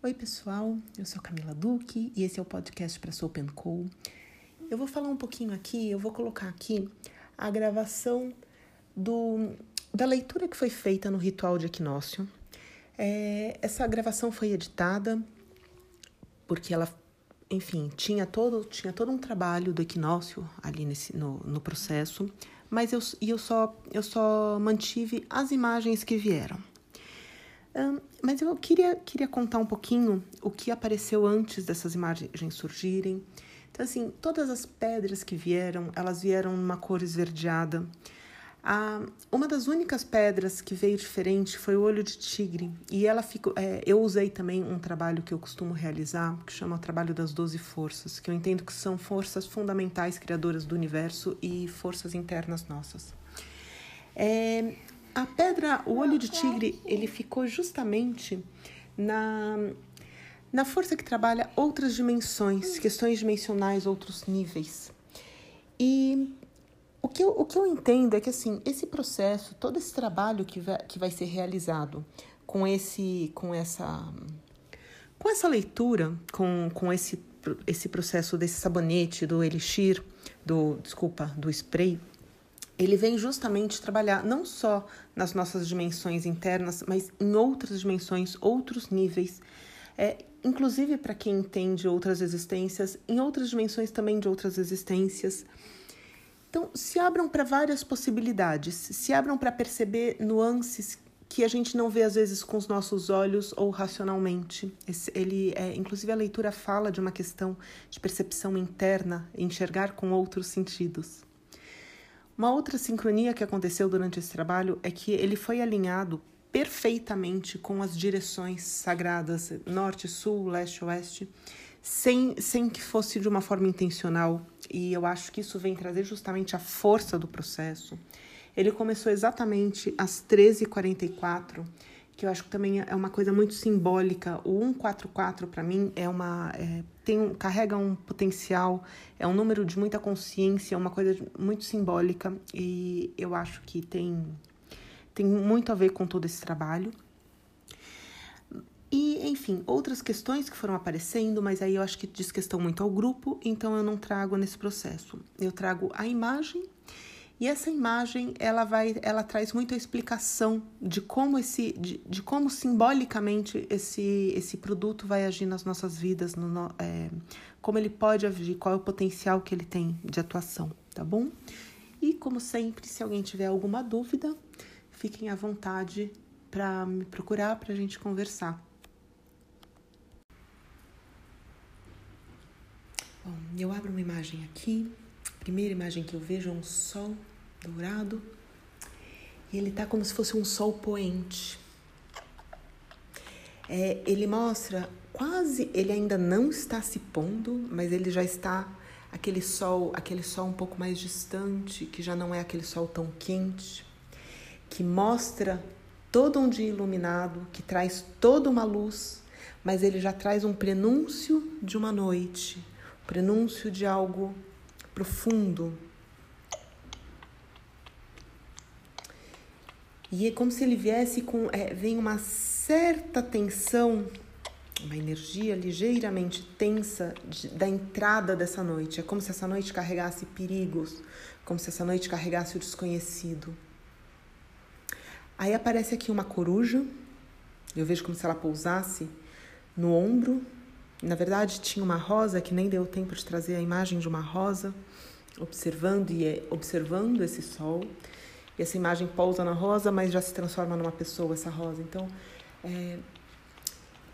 Oi, pessoal. Eu sou Camila Duque e esse é o podcast para Soap Co. Eu vou falar um pouquinho aqui, eu vou colocar aqui a gravação do, da leitura que foi feita no ritual de equinócio. É, essa gravação foi editada porque ela, enfim, tinha todo, tinha todo um trabalho do equinócio ali nesse, no, no processo, mas eu, eu, só, eu só mantive as imagens que vieram mas eu queria, queria contar um pouquinho o que apareceu antes dessas imagens surgirem. Então, assim, todas as pedras que vieram, elas vieram numa cor esverdeada. Ah, uma das únicas pedras que veio diferente foi o olho de tigre. E ela ficou. É, eu usei também um trabalho que eu costumo realizar, que chama o trabalho das doze forças, que eu entendo que são forças fundamentais criadoras do universo e forças internas nossas. É, a pedra, o olho de tigre, ele ficou justamente na, na força que trabalha outras dimensões, questões dimensionais, outros níveis. E o que, eu, o que eu entendo é que assim, esse processo, todo esse trabalho que vai, que vai ser realizado com esse, com essa, com essa leitura, com, com esse, esse processo desse sabonete, do elixir, do, desculpa, do spray, ele vem justamente trabalhar não só nas nossas dimensões internas, mas em outras dimensões, outros níveis, é, inclusive para quem entende outras existências, em outras dimensões também de outras existências. Então, se abram para várias possibilidades, se abram para perceber nuances que a gente não vê às vezes com os nossos olhos ou racionalmente. Esse, ele, é, inclusive, a leitura fala de uma questão de percepção interna, enxergar com outros sentidos. Uma outra sincronia que aconteceu durante esse trabalho é que ele foi alinhado perfeitamente com as direções sagradas norte, sul, leste, oeste, sem, sem que fosse de uma forma intencional. E eu acho que isso vem trazer justamente a força do processo. Ele começou exatamente às 13h44 que eu acho que também é uma coisa muito simbólica. O 144 para mim é uma é, tem carrega um potencial, é um número de muita consciência, é uma coisa muito simbólica e eu acho que tem tem muito a ver com todo esse trabalho. E, enfim, outras questões que foram aparecendo, mas aí eu acho que diz questão muito ao grupo, então eu não trago nesse processo. Eu trago a imagem e essa imagem ela vai, ela traz muita explicação de como esse, de, de como simbolicamente esse esse produto vai agir nas nossas vidas, no, é, como ele pode agir, qual é o potencial que ele tem de atuação, tá bom? E como sempre, se alguém tiver alguma dúvida, fiquem à vontade para me procurar para a gente conversar. Bom, eu abro uma imagem aqui primeira imagem que eu vejo é um sol dourado e ele tá como se fosse um sol poente. É, ele mostra quase, ele ainda não está se pondo, mas ele já está aquele sol, aquele sol um pouco mais distante, que já não é aquele sol tão quente, que mostra todo um dia iluminado, que traz toda uma luz, mas ele já traz um prenúncio de uma noite, prenúncio de algo profundo. E é como se ele viesse com. É, vem uma certa tensão, uma energia ligeiramente tensa de, da entrada dessa noite. É como se essa noite carregasse perigos, como se essa noite carregasse o desconhecido. Aí aparece aqui uma coruja, eu vejo como se ela pousasse no ombro na verdade, tinha uma rosa que nem deu tempo de trazer a imagem de uma rosa, observando e é, observando esse sol. E essa imagem pousa na rosa, mas já se transforma numa pessoa essa rosa. Então, é...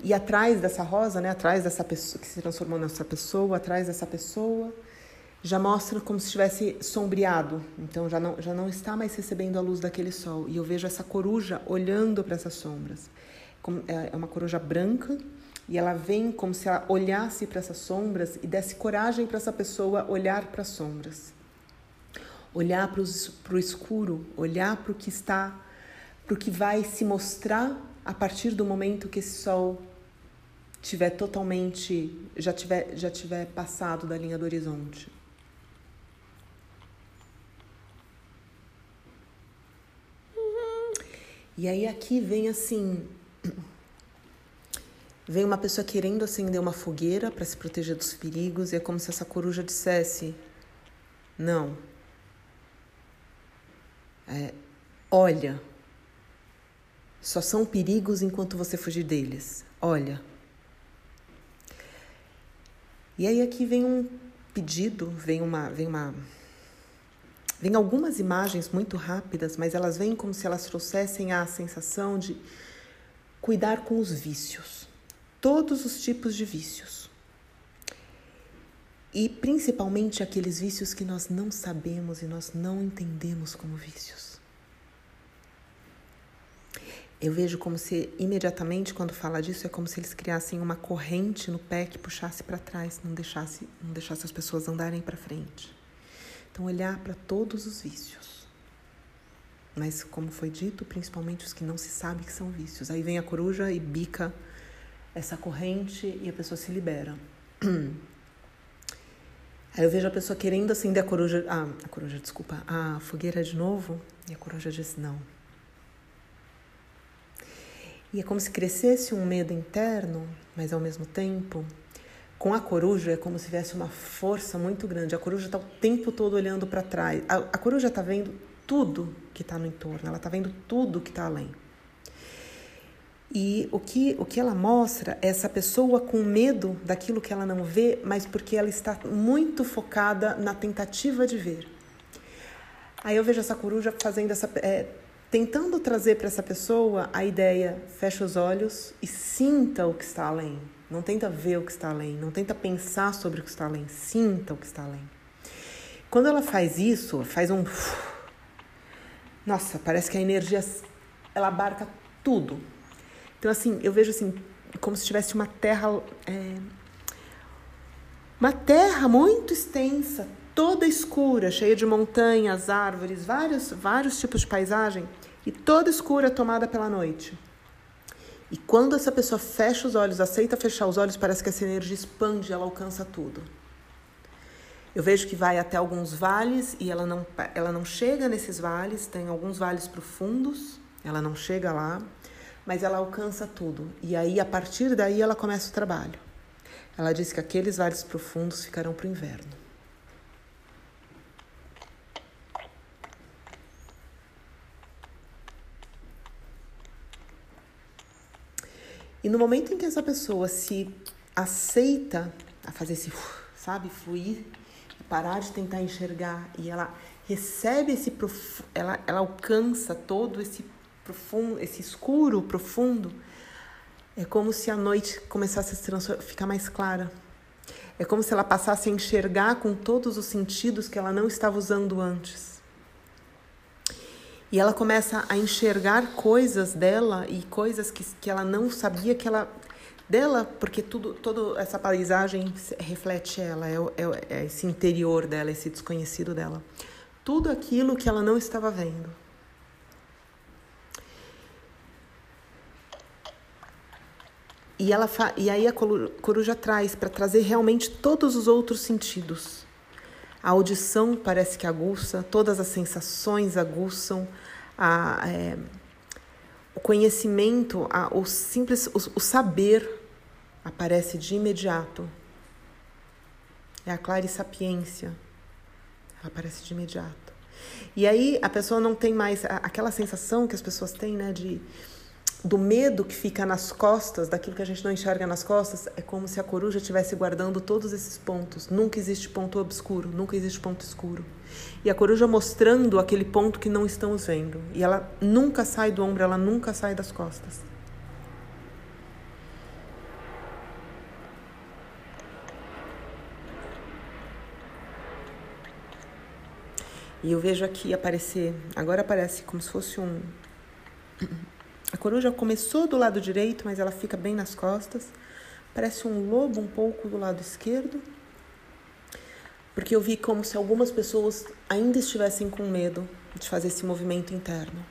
e atrás dessa rosa, né, atrás dessa pessoa que se transformou nessa pessoa, atrás dessa pessoa, já mostra como se estivesse sombreado. Então já não já não está mais recebendo a luz daquele sol. E eu vejo essa coruja olhando para essas sombras. É, é uma coruja branca e ela vem como se ela olhasse para essas sombras e desse coragem para essa pessoa olhar para as sombras. Olhar para o escuro, olhar para o que está, para o que vai se mostrar a partir do momento que esse sol tiver totalmente, já tiver, já tiver passado da linha do horizonte. E aí aqui vem assim Vem uma pessoa querendo acender uma fogueira para se proteger dos perigos e é como se essa coruja dissesse: Não. É, olha. Só são perigos enquanto você fugir deles. Olha. E aí aqui vem um pedido, vem uma, vem uma Vem algumas imagens muito rápidas, mas elas vêm como se elas trouxessem a sensação de cuidar com os vícios, todos os tipos de vícios. E principalmente aqueles vícios que nós não sabemos e nós não entendemos como vícios. Eu vejo como se imediatamente quando fala disso é como se eles criassem uma corrente no pé que puxasse para trás, não deixasse, não deixasse as pessoas andarem para frente. Então, olhar para todos os vícios. Mas, como foi dito, principalmente os que não se sabe que são vícios. Aí vem a coruja e bica essa corrente e a pessoa se libera. Aí eu vejo a pessoa querendo acender a coruja, ah, a coruja, desculpa, a fogueira de novo, e a coruja diz não. E é como se crescesse um medo interno, mas ao mesmo tempo com a coruja é como se tivesse uma força muito grande. A coruja está o tempo todo olhando para trás. A, a, coruja está vendo tudo que está no entorno, ela está vendo tudo que está além. E o que, o que ela mostra é essa pessoa com medo daquilo que ela não vê, mas porque ela está muito focada na tentativa de ver. Aí eu vejo essa coruja fazendo essa. É, tentando trazer para essa pessoa a ideia: fecha os olhos e sinta o que está além. Não tenta ver o que está além, não tenta pensar sobre o que está além, sinta o que está além. Quando ela faz isso, faz um nossa, parece que a energia ela abarca tudo. Então assim, eu vejo assim como se tivesse uma terra é, uma terra muito extensa, toda escura, cheia de montanhas, árvores, vários vários tipos de paisagem e toda escura tomada pela noite. E quando essa pessoa fecha os olhos, aceita fechar os olhos, parece que essa energia expande, ela alcança tudo. Eu vejo que vai até alguns vales e ela não, ela não chega nesses vales, tem alguns vales profundos, ela não chega lá, mas ela alcança tudo. E aí, a partir daí, ela começa o trabalho. Ela diz que aqueles vales profundos ficarão para o inverno. E no momento em que essa pessoa se aceita a fazer esse, sabe, fluir, parar de tentar enxergar e ela recebe esse ela, ela alcança todo esse profundo, esse escuro profundo, é como se a noite começasse a ficar mais clara. É como se ela passasse a enxergar com todos os sentidos que ela não estava usando antes. E ela começa a enxergar coisas dela e coisas que, que ela não sabia que ela dela, porque tudo, toda essa paisagem reflete ela, é, é, é, esse interior dela, esse desconhecido dela. Tudo aquilo que ela não estava vendo. E, ela e aí a coruja traz para trazer realmente todos os outros sentidos. A audição parece que aguça, todas as sensações aguçam, a, é, o conhecimento, a, o simples, o, o saber aparece de imediato. É a clara sapiência, ela aparece de imediato. E aí a pessoa não tem mais aquela sensação que as pessoas têm, né, de do medo que fica nas costas, daquilo que a gente não enxerga nas costas, é como se a coruja estivesse guardando todos esses pontos. Nunca existe ponto obscuro, nunca existe ponto escuro. E a coruja mostrando aquele ponto que não estamos vendo. E ela nunca sai do ombro, ela nunca sai das costas. E eu vejo aqui aparecer, agora aparece como se fosse um a coruja começou do lado direito, mas ela fica bem nas costas. Parece um lobo um pouco do lado esquerdo. Porque eu vi como se algumas pessoas ainda estivessem com medo de fazer esse movimento interno.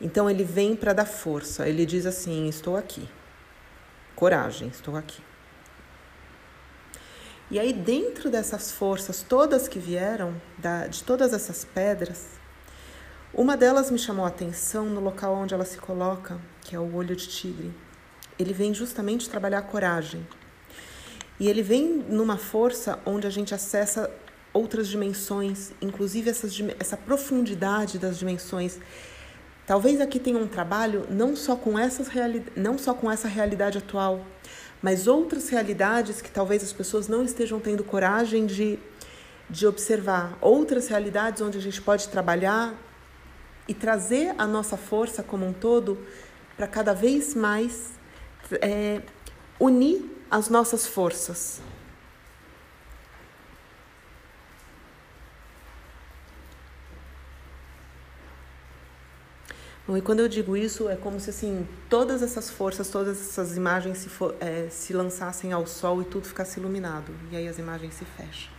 Então ele vem para dar força. Ele diz assim: Estou aqui. Coragem, estou aqui. E aí, dentro dessas forças todas que vieram, de todas essas pedras, uma delas me chamou a atenção no local onde ela se coloca, que é o olho de tigre. ele vem justamente trabalhar a coragem. E ele vem numa força onde a gente acessa outras dimensões, inclusive essas, essa profundidade das dimensões. Talvez aqui tenha um trabalho não só com essas não só com essa realidade atual, mas outras realidades que talvez as pessoas não estejam tendo coragem de, de observar, outras realidades onde a gente pode trabalhar e trazer a nossa força como um todo para cada vez mais é, unir as nossas forças. Bom, e quando eu digo isso, é como se assim todas essas forças, todas essas imagens se, for, é, se lançassem ao sol e tudo ficasse iluminado. E aí as imagens se fecham.